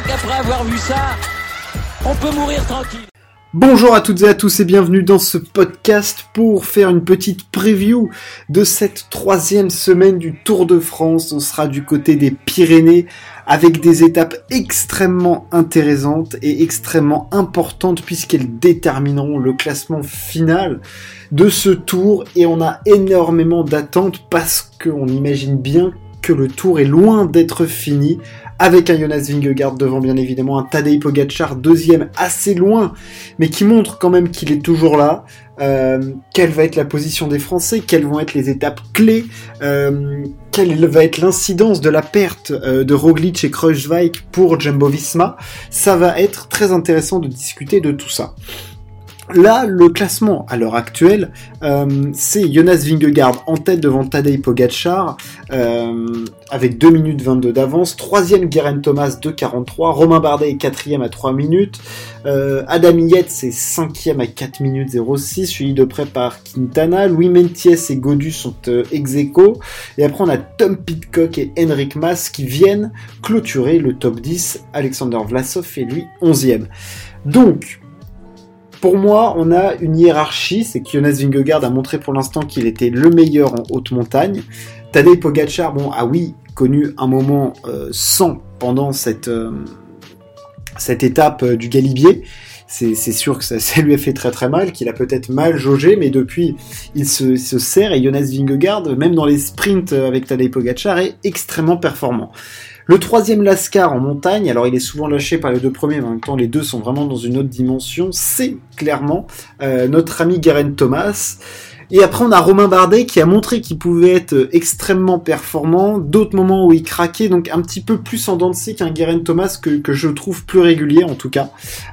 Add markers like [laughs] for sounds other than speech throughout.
crois qu'après avoir vu ça, on peut mourir tranquille. Bonjour à toutes et à tous et bienvenue dans ce podcast pour faire une petite preview de cette troisième semaine du Tour de France. On sera du côté des Pyrénées avec des étapes extrêmement intéressantes et extrêmement importantes puisqu'elles détermineront le classement final de ce tour et on a énormément d'attentes parce qu'on imagine bien que le tour est loin d'être fini avec un Jonas Vingegaard devant bien évidemment un Tadej Pogacar deuxième assez loin, mais qui montre quand même qu'il est toujours là. Euh, quelle va être la position des Français? Quelles vont être les étapes clés? Euh, Quelle va être l'incidence de la perte euh, de Roglic et Kruijswijk pour Jumbo-Visma? Ça va être très intéressant de discuter de tout ça. Là, le classement à l'heure actuelle, euh, c'est Jonas Vingegaard en tête devant Tadej Pogacar euh, avec 2 minutes 22 d'avance. Troisième, Guerin Thomas 2,43. Romain Bardet est quatrième à 3 minutes. Euh, Adam Yates est cinquième à 4 minutes 06, suivi de près par Quintana. Louis Mentiès et Godu sont ex aequo. Et après, on a Tom Pitcock et Henrik Mas qui viennent clôturer le top 10. Alexander Vlasov est lui 11e. Donc, pour moi, on a une hiérarchie, c'est que Jonas Vingegaard a montré pour l'instant qu'il était le meilleur en haute montagne. Tadej Pogacar, bon, a oui, connu un moment euh, sans pendant cette, euh, étape euh, du Galibier. C'est sûr que ça, [laughs] ça, lui a fait très très mal, qu'il a peut-être mal jaugé, mais depuis, il se, se sert et Jonas Vingegaard, même dans les sprints avec Tadej Pogacar, est extrêmement performant. Le troisième Lascar en montagne, alors il est souvent lâché par les deux premiers, mais en même temps les deux sont vraiment dans une autre dimension, c'est clairement euh, notre ami Guerin Thomas. Et après, on a Romain Bardet qui a montré qu'il pouvait être extrêmement performant, d'autres moments où il craquait, donc un petit peu plus en dents de qu'un Guerin Thomas que, que, je trouve plus régulier en tout cas.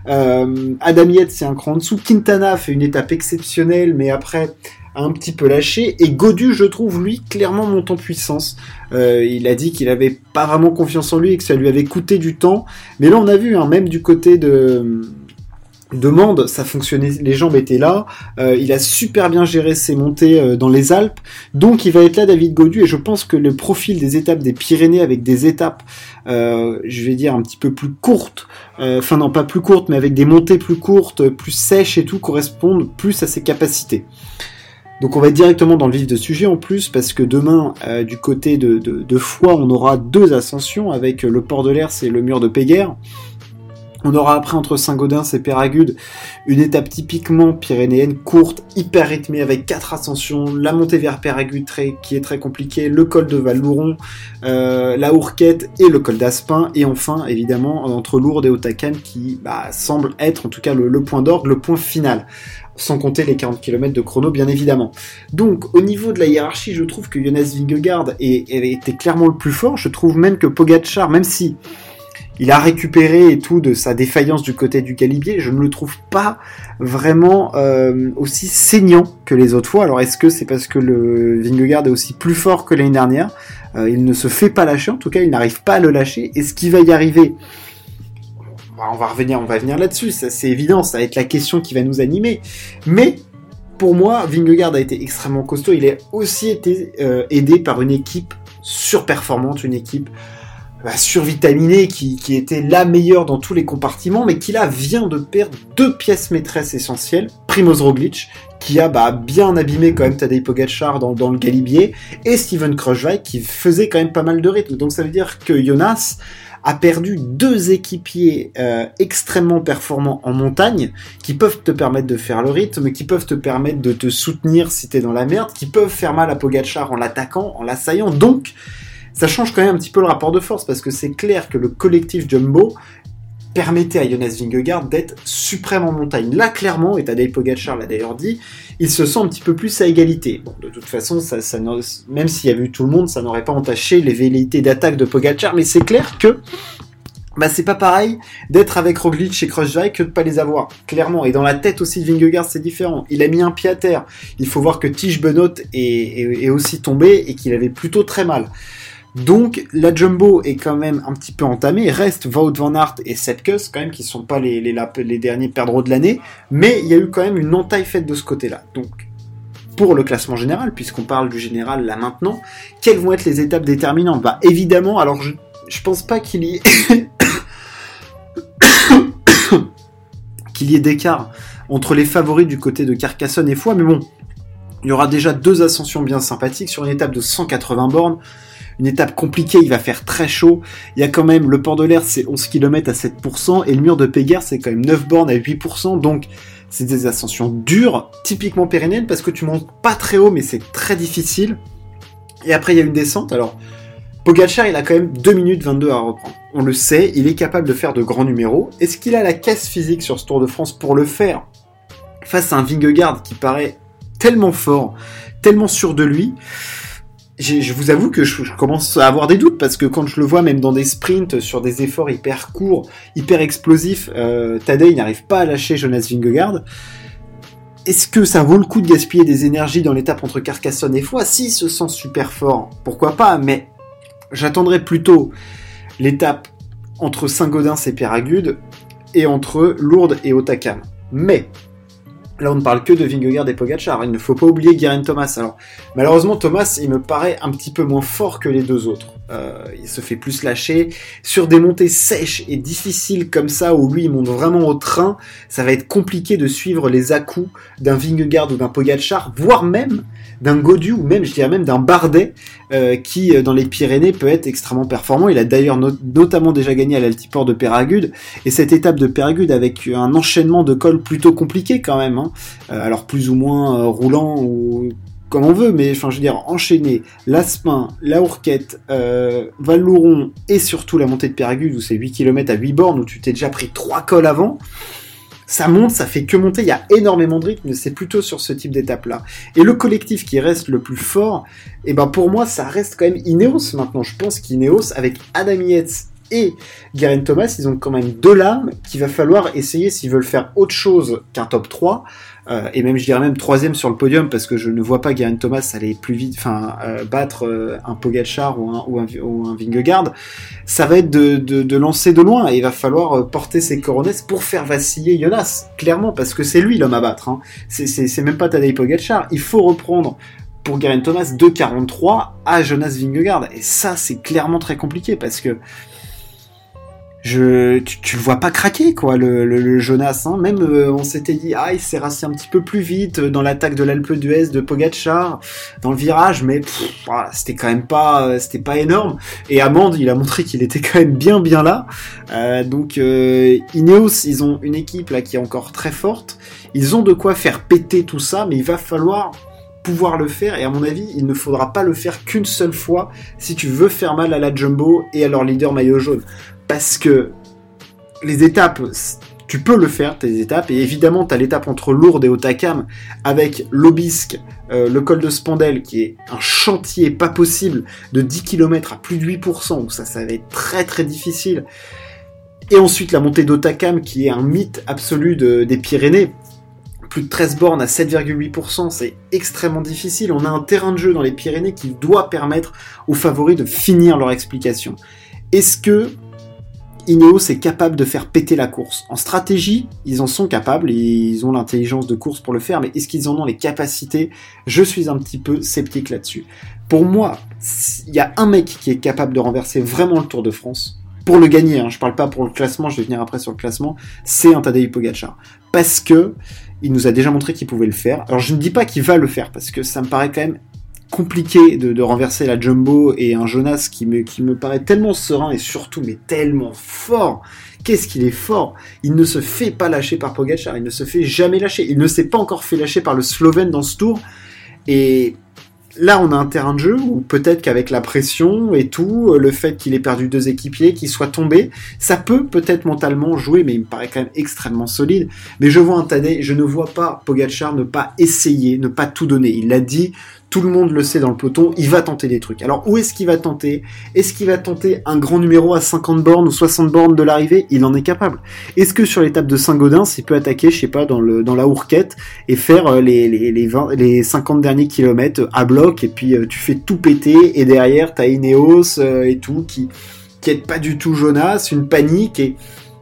Euh, Adam Yates, c'est un cran en dessous. Quintana fait une étape exceptionnelle, mais après un petit peu lâché. Et Godu, je trouve, lui, clairement monte en puissance. Euh, il a dit qu'il avait pas vraiment confiance en lui et que ça lui avait coûté du temps. Mais là, on a vu, hein, même du côté de demande, ça fonctionnait, les jambes étaient là, euh, il a super bien géré ses montées euh, dans les Alpes, donc il va être là David Godu et je pense que le profil des étapes des Pyrénées avec des étapes, je vais dire un petit peu plus courtes, enfin non pas plus courtes mais avec des montées plus courtes, plus sèches et tout correspondent plus à ses capacités. Donc on va être directement dans le vif de sujet en plus, parce que demain, euh, du côté de, de, de, Foix, on aura deux ascensions avec le port de l'Ers et le mur de Péguerre. On aura après entre Saint-Gaudens et Péragude une étape typiquement pyrénéenne, courte, hyper rythmée, avec quatre ascensions, la montée vers Péragude qui est très compliquée, le col de Val-Louron, euh, la Hourquette et le col d'Aspin, et enfin évidemment entre Lourdes et Otacan qui bah, semble être en tout cas le, le point d'orgue, le point final sans compter les 40 km de chrono bien évidemment. Donc au niveau de la hiérarchie, je trouve que Jonas Vingegaard était clairement le plus fort. Je trouve même que Pogacar, même si il a récupéré et tout de sa défaillance du côté du Galibier, je ne le trouve pas vraiment euh, aussi saignant que les autres fois. Alors est-ce que c'est parce que le Vingegaard est aussi plus fort que l'année dernière? Euh, Il ne se fait pas lâcher, en tout cas il n'arrive pas à le lâcher. Est-ce qu'il va y arriver bah, on va revenir, on va venir là-dessus, c'est évident, ça va être la question qui va nous animer. Mais pour moi, Vingegaard a été extrêmement costaud. Il a aussi été euh, aidé par une équipe surperformante, une équipe bah, survitaminée qui, était la meilleure dans tous les compartiments, mais qui là vient de perdre deux pièces maîtresses essentielles. Primoz Roglic, qui a bah, bien abîmé quand même Tadej Pogacar dans, dans le Galibier, et Steven Kruijswijk qui faisait quand même pas mal de rythme. Donc ça veut dire que Jonas a perdu deux équipiers euh, extrêmement performants en montagne, qui peuvent te permettre de faire le rythme, qui peuvent te permettre de te soutenir si t'es dans la merde, qui peuvent faire mal à Pogachar en l'attaquant, en l'assaillant. Donc, ça change quand même un petit peu le rapport de force, parce que c'est clair que le collectif Jumbo permettait à Jonas Vingegaard d'être suprême en montagne. Là, clairement, et Tadej Pogacar l'a d'ailleurs dit, il se sent un petit peu plus à égalité. Bon, de toute façon, ça, même s'il y avait eu tout le monde, ça n'aurait pas entaché les velléités d'attaque de Pogacar, mais c'est clair que bah c'est pas pareil d'être avec Roglic et Kruijswijk que de pas les avoir, clairement. Et dans la tête aussi de Vingegaard, c'est différent. Il a mis un pied à terre. Il faut voir que Tige Benoît est, est aussi tombé et qu'il avait plutôt très mal. Donc la jumbo est quand même un petit peu entamée. Reste Wout van Aert et Sepkus quand même qui sont pas les, derniers perdreaux de l'année, mais il y a eu quand même une entaille faite de ce côté-là. Donc pour le classement général, puisqu'on parle du général là maintenant, quelles vont être les étapes déterminantes? Bah évidemment, alors je, pense pas qu'il y ait [coughs] piliers d'écart entre les favoris du côté de Carcassonne et Foix, mais bon, il y aura déjà deux ascensions bien sympathiques sur une étape de 180 bornes. Une étape compliquée, il va faire très chaud. Il y a quand même le port de l'air, c'est 11 km à 7%, et le mur de Péguerre, c'est quand même 9 bornes à 8%, donc c'est des ascensions dures, typiquement pérennielles, parce que tu montes pas très haut, mais c'est très difficile. Et après, il y a une descente, alors... Pogacar, il a quand même 2 minutes 22 à reprendre. On le sait, il est capable de faire de grands numéros. Est-ce qu'il a la caisse physique sur ce Tour de France pour le faire Face à un Vingegaard qui paraît tellement fort, tellement sûr de lui? Je vous avoue que je, commence à avoir des doutes parce que quand je le vois même dans des sprints sur des efforts hyper courts, hyper explosifs, euh, Tadej n'arrive pas à lâcher Jonas Vingegaard. Est-ce que ça vaut le coup de gaspiller des énergies dans l'étape entre Carcassonne et Foix? Si se sent super fort, pourquoi pas Mais j'attendrai plutôt l'étape entre Saint-Gaudens et Péragude et entre Lourdes et Otakam. Mais Là, on ne parle que de Vingegaard et Pogacar. Il ne faut pas oublier Guerin Thomas. Alors, malheureusement, Thomas, il me paraît un petit peu moins fort que les deux autres. Euh, il se fait plus lâcher. Sur des montées sèches et difficiles comme ça, où lui, il monte vraiment au train, ça va être compliqué de suivre les à-coups d'un Vingegaard ou d'un Pogacar, voire même d'un Godu ou même, je dirais même d'un Bardet, euh, qui euh, dans les Pyrénées peut être extrêmement performant. Il a d'ailleurs notamment déjà gagné à l'altiport de Péragude, et cette étape de Péragude avec un enchaînement de cols plutôt compliqué quand même, hein. Euh, alors plus ou moins roulant ou comme on veut, mais enfin je veux dire enchaîner l'Aspin, la Hourquette, euh, et surtout la montée de Péragude où c'est 8 km à 8 bornes où tu t'es déjà pris 3 cols avant ça monte, ça fait que monter, il y a énormément de rythme, c'est plutôt sur ce type d'étape-là. Et le collectif qui reste le plus fort, et eh ben pour moi, ça reste quand même Ineos maintenant. Je pense qu'Ineos, avec Adam Yates et Garen Thomas, ils ont quand même deux lames qu'il va falloir essayer s'ils veulent faire autre chose qu'un top 3, euh, et même je dirais même troisième sur le podium parce que je ne vois pas Garen Thomas aller plus vite, enfin euh, battre euh, un Pogacar ou un, ou, Vingegaard, ça va être de, lancer de loin et il va falloir porter ses coronets pour faire vaciller Jonas, clairement, parce que c'est lui l'homme à battre. Hein. C'est même pas Tadej Pogacar, il faut reprendre pour Garen Thomas 2,43 à Jonas Vingegaard et ça c'est clairement très compliqué parce que tu, le vois pas craquer, quoi, le, Jonas. Hein. Même, euh, on s'était dit, ah, il s'est rassis un petit peu plus vite dans l'attaque de l'Alpe d'Huez de Pogacar, dans le virage, mais c'était quand même pas, euh, pas énorme. Et Amand, il a montré qu'il était quand même bien, bien là. Euh, donc, euh, Ineos, ils ont une équipe là qui est encore très forte. Ils ont de quoi faire péter tout ça, mais il va falloir pouvoir le faire et à mon avis il ne faudra pas le faire qu'une seule fois si tu veux faire mal à la Jumbo et à leur leader maillot jaune parce que les étapes, tu peux le faire, tes étapes, et évidemment, tu as l'étape entre Lourdes et Otakam, avec l'Obisque, euh, le col de Spandel, qui est un chantier pas possible, de 10 km à plus de 8%, où ça, ça va être très très difficile. Et ensuite, la montée d'Otakam, qui est un mythe absolu des Pyrénées, plus de 13 bornes à 7,8%, c'est extrêmement difficile. On a un terrain de jeu dans les Pyrénées qui doit permettre aux favoris de finir leur explication. Est-ce que Ineos est capable de faire péter la course. En stratégie, ils en sont capables, ils ont l'intelligence de course pour le faire, mais est-ce qu'ils en ont les capacités? Je suis un petit peu sceptique là-dessus. Pour moi, il y a un mec qui est capable de renverser vraiment le Tour de France, pour le gagner, hein, je parle pas pour le classement, je vais venir après sur le classement, c'est un Tadej Pogacar. Parce que il nous a déjà montré qu'il pouvait le faire. Alors je ne dis pas qu'il va le faire, parce que ça me paraît quand même compliqué de, renverser la Jumbo et un Jonas qui me, qui me paraît tellement serein et surtout mais tellement fort. Qu'est-ce qu'il est fort Il ne se fait pas lâcher par Pogacar, il ne se fait jamais lâcher. Il ne s'est pas encore fait lâcher par le Slovène dans ce tour. Et là, on a un terrain de jeu où peut-être qu'avec la pression et tout, le fait qu'il ait perdu deux équipiers, qu'il soit tombé, ça peut peut-être mentalement jouer, mais il me paraît quand même extrêmement solide. Mais je vois un Tadej, je ne vois pas Pogacar ne pas essayer, ne pas tout donner. Il l'a dit, tout le monde le sait dans le peloton, il va tenter des trucs. Alors où est-ce qu'il va tenter? Est-ce qu'il va tenter un grand numéro à 50 bornes ou 60 bornes de l'arrivée? Il en est capable. Est-ce que sur l'étape de Saint-Gaudens, il peut attaquer, je sais pas, dans, la hourquette et faire euh, les, les, les, 20, les 50 derniers kilomètres à bloc et puis euh, tu fais tout péter et derrière t'as Ineos euh, et tout qui qui pas du tout Jonas, une panique et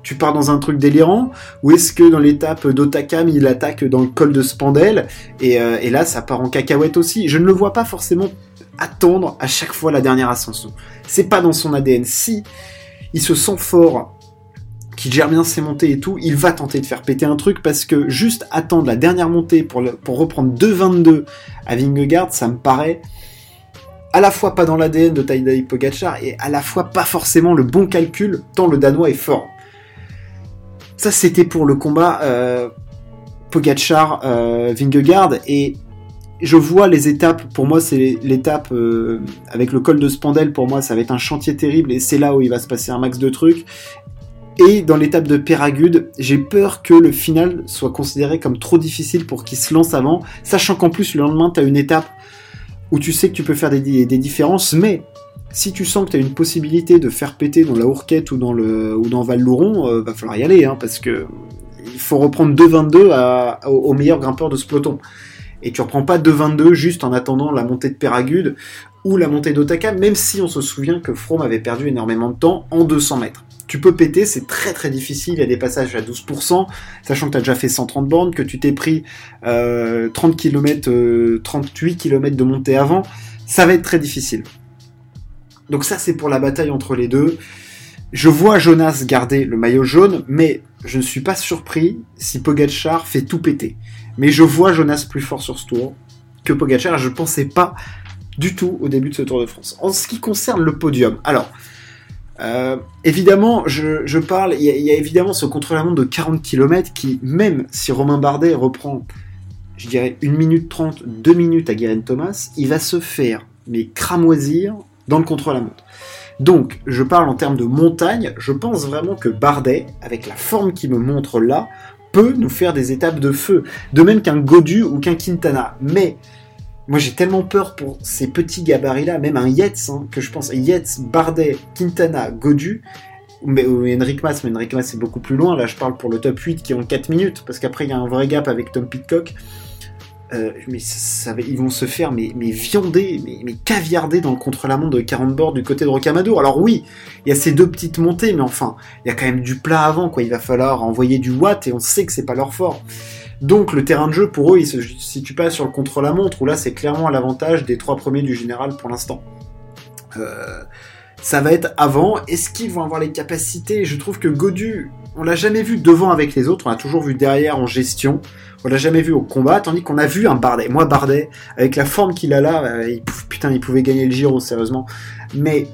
tu pars dans un truc délirant Ou est-ce que dans l'étape d'Otakam, il attaque dans le col de Spandel euh, et, là, ça part en cacahuète aussi Je ne le vois pas forcément attendre à chaque fois la dernière ascension. C'est pas dans son ADN. Si il se sent fort, qui gère bien ses montées et tout, il va tenter de faire péter un truc parce que juste attendre la dernière montée pour, pour reprendre 2,22 à Vingegaard, ça me paraît à la fois pas dans l'ADN de Tadej Pogacar et à la fois pas forcément le bon calcul tant le Danois est fort. Ça c'était pour le combat euh, Pogacar euh, Vingegaard. Et je vois les étapes, pour moi c'est l'étape euh, avec le col de Spandel, pour moi ça va être un chantier terrible. Et c'est là où il va se passer un max de trucs. Et dans l'étape de Péragude, j'ai peur que le final soit considéré comme trop difficile pour qu'il se lance avant, sachant qu'en plus le lendemain tu as une étape où tu sais que tu peux faire des différences, mais si tu sens que tu as une possibilité de faire péter dans la Hourquette ou dans, le, ou dans Val-Louron, euh, va falloir y aller, hein, parce que il faut reprendre 2,22 au, au meilleur grimpeur de ce peloton et tu reprends pas 2,22 juste en attendant la montée de Péragude ou la montée d'Otaka, même si on se souvient que Froome avait perdu énormément de temps en 200 mètres. Tu peux péter, c'est très très difficile, il y a des passages à 12%, sachant que tu as déjà fait 130 bornes, que tu t'es pris 30 km, 38 km de montée avant, ça va être très difficile. Donc ça c'est pour la bataille entre les deux. Je vois Jonas garder le maillot jaune, mais je ne suis pas surpris si Pogacar fait tout péter. Mais je vois Jonas plus fort sur ce tour que Pogacar. Je ne pensais pas du tout au début de ce Tour de France. En ce qui concerne le podium, alors, euh, évidemment, je, parle, il y, a évidemment ce contre-la-montre de 40 km qui, même si Romain Bardet reprend, je dirais, 1 minute 30, 2 minutes à Guérin Thomas, il va se faire, mais cramoisir dans le contre-la-montre. Donc, je parle en termes de montagne, je pense vraiment que Bardet, avec la forme qu'il me montre là, peut nous faire des étapes de feu. De même qu'un Godu ou qu'un Quintana. Mais moi j'ai tellement peur pour ces petits gabarits-là, même un Yates, hein, que je pense Yates, Bardet, Quintana, Godu, mais, ou Henrik Mas, mais Henrik Mas c'est beaucoup plus loin, là je parle pour le top 8 qui ont 4 minutes, parce qu'après il y a un vrai gap avec Tom Pitcock. Euh, mais ils vont se faire mais, mais viander, mais, mais caviarder dans le contre-la-montre de 40 bords du côté de Rocamadour. Alors oui, il y a ces deux petites montées, mais enfin, il y a quand même du plat avant, quoi. Il va falloir envoyer du watt et on sait que c'est pas leur fort. Donc le terrain de jeu pour eux, il se situe pas sur le contre-la-montre où là c'est clairement à l'avantage des trois premiers du général pour l'instant. Euh, ça va être avant. Est-ce qu'ils vont avoir les capacités? Je trouve que Godu, on l'a jamais vu devant avec les autres, on l'a toujours vu derrière en gestion. On l'a jamais vu au combat, tandis qu'on a vu un Bardet. Moi, Bardet, avec la forme qu'il a là, euh, putain, il pouvait gagner le Giro, sérieusement. Mais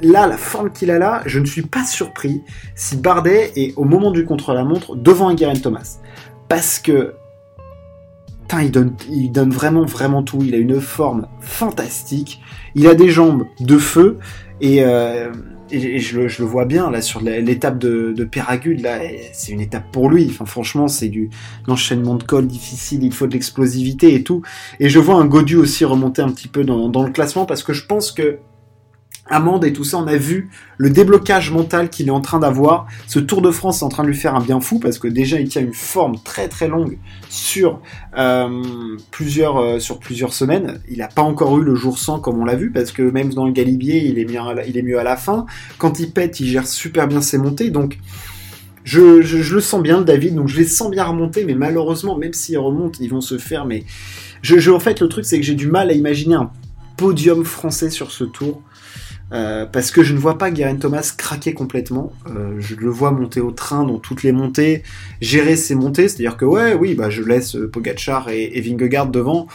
là, la forme qu'il a là, je ne suis pas surpris si Bardet est au moment du contre-la-montre devant un Guerin Thomas. Parce que Putain, il donne, il donne vraiment, vraiment tout. Il a une forme fantastique. Il a des jambes de feu. Et, euh, et, je, le, je, le, vois bien là sur l'étape de, de Péragude là, c'est une étape pour lui. Enfin, franchement, c'est du enchaînement de col difficile. Il faut de l'explosivité et tout. Et je vois un Godu aussi remonter un petit peu dans, dans le classement parce que je pense que Amande et tout ça, on a vu le déblocage mental qu'il est en train d'avoir. Ce Tour de France est en train de lui faire un bien fou parce que déjà il tient une forme très très longue sur euh, plusieurs euh, sur plusieurs semaines. Il n'a pas encore eu le jour sans comme on l'a vu parce que même dans le Galibier il est mieux à la, il est mieux à la fin. Quand il pète, il gère super bien ses montées donc. Je, le sens bien, David, donc je les sens bien remonter, mais malheureusement, même s'ils remontent, ils vont se faire. Mais je en fait, le truc, c'est que j'ai du mal à imaginer un podium français sur ce tour. Euh, parce que je ne vois pas Guerin Thomas craquer complètement. Euh, je le vois monter au train dans toutes les montées, gérer ses montées, c'est-à-dire que ouais, oui, bah je laisse euh, Pogachar et, et Vingegaard devant.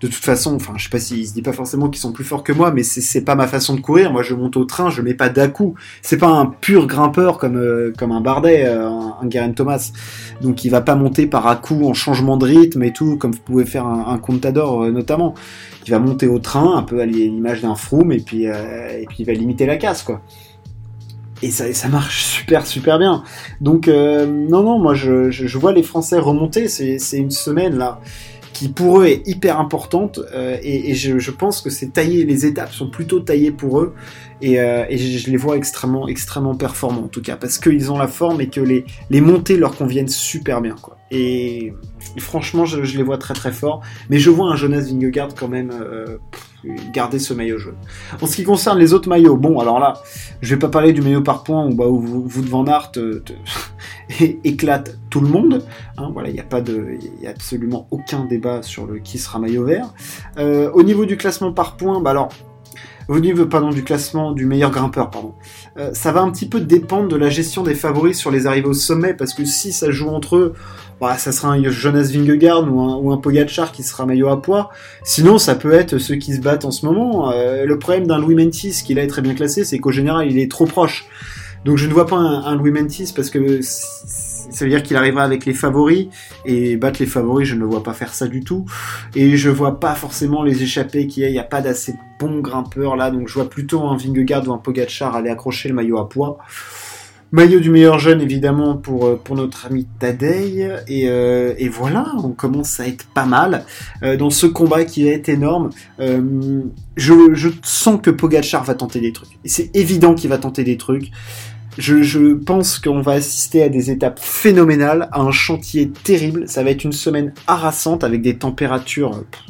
De toute façon, enfin, je sais pas s'il se dit pas forcément qu'ils sont plus forts que moi, mais c'est pas ma façon de courir. Moi, je monte au train, je mets pas d'à-coup. C'est pas un pur grimpeur comme comme un Bardet, un, un Thomas. Donc, il va pas monter par à-coup en changement de rythme et tout, comme vous pouvez faire un, un Contador notamment qui va monter au train, un peu à l'image d'un Froome, et puis, euh, et il va limiter la casse, quoi. Et ça, ça marche super, super bien. Donc, euh, non, non, moi, je, je, vois les Français remonter. C'est une semaine, là, qui pour eux est hyper importante. Euh, et, je, pense que c'est taillé, les étapes sont plutôt taillées pour eux. Et, je, je, les vois extrêmement, extrêmement performants, en tout cas, parce qu'ils ont la forme et que les, les montées leur conviennent super bien, quoi. Et, franchement, je, les vois très très forts. Mais je vois un Jonas Vingegaard quand même euh, garder ce maillot jaune. En ce qui concerne les autres maillots, bon, alors là, je vais pas parler du maillot par points où, bah, où vous, de Van Aert euh, [laughs] éclate tout le monde. Hein, voilà, il n'y a pas de, y a absolument aucun débat sur le qui sera maillot vert. Euh, au niveau du classement par points, bah alors. Au niveau pardon, du classement du meilleur grimpeur, pardon. Euh, ça va un petit peu dépendre de la gestion des favoris sur les arrivées au sommet, parce que si ça joue entre eux, bah, ça sera un Jonas Vingegaard ou un, ou qui sera maillot à poids. Sinon, ça peut être ceux qui se battent en ce moment. Euh, le problème d'un Louis Mentis, qui là est très bien classé, c'est qu'au général, il est trop proche. Donc je ne vois pas un, un Louis Mentis parce que ça veut dire qu'il arrivera avec les favoris. Et battre les favoris, je ne le vois pas faire ça du tout. Et je vois pas forcément les échapper qu'il y a, il n'y a pas d'assez bons grimpeurs là, donc je vois plutôt un Vingegaard ou un Pogacar aller accrocher le maillot à poids. Maillot du meilleur jeune évidemment pour, euh, notre ami Tadei et, euh, et voilà on commence à être pas mal euh, dans ce combat qui va être énorme je, je sens que Pogacar va tenter des trucs. Et c'est évident qu'il va tenter des trucs je, pense qu'on va assister à des étapes phénoménales, à un chantier terrible. Ça va être une semaine harassante avec des températures pff,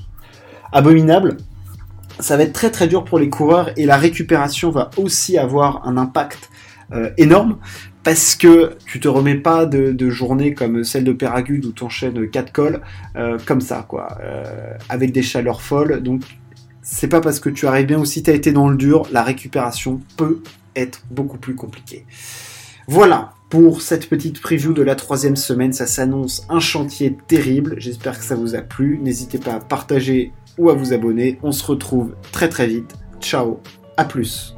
abominables. Ça va être très très dur pour les coureurs et la récupération va aussi avoir un impact euh, énorme parce que tu te remets pas de, journées comme celle de Péragude où tu enchaînes 4 cols euh, comme ça quoi, euh, avec des chaleurs folles. Donc c'est pas parce que tu arrives bien ou si tu as été dans le dur, la récupération peut beaucoup plus compliqué. Voilà pour cette petite preview de la troisième semaine. Ça s'annonce un chantier terrible. J'espère que ça vous a plu. N'hésitez pas à partager ou à vous abonner. On se retrouve très très vite. Ciao, à plus.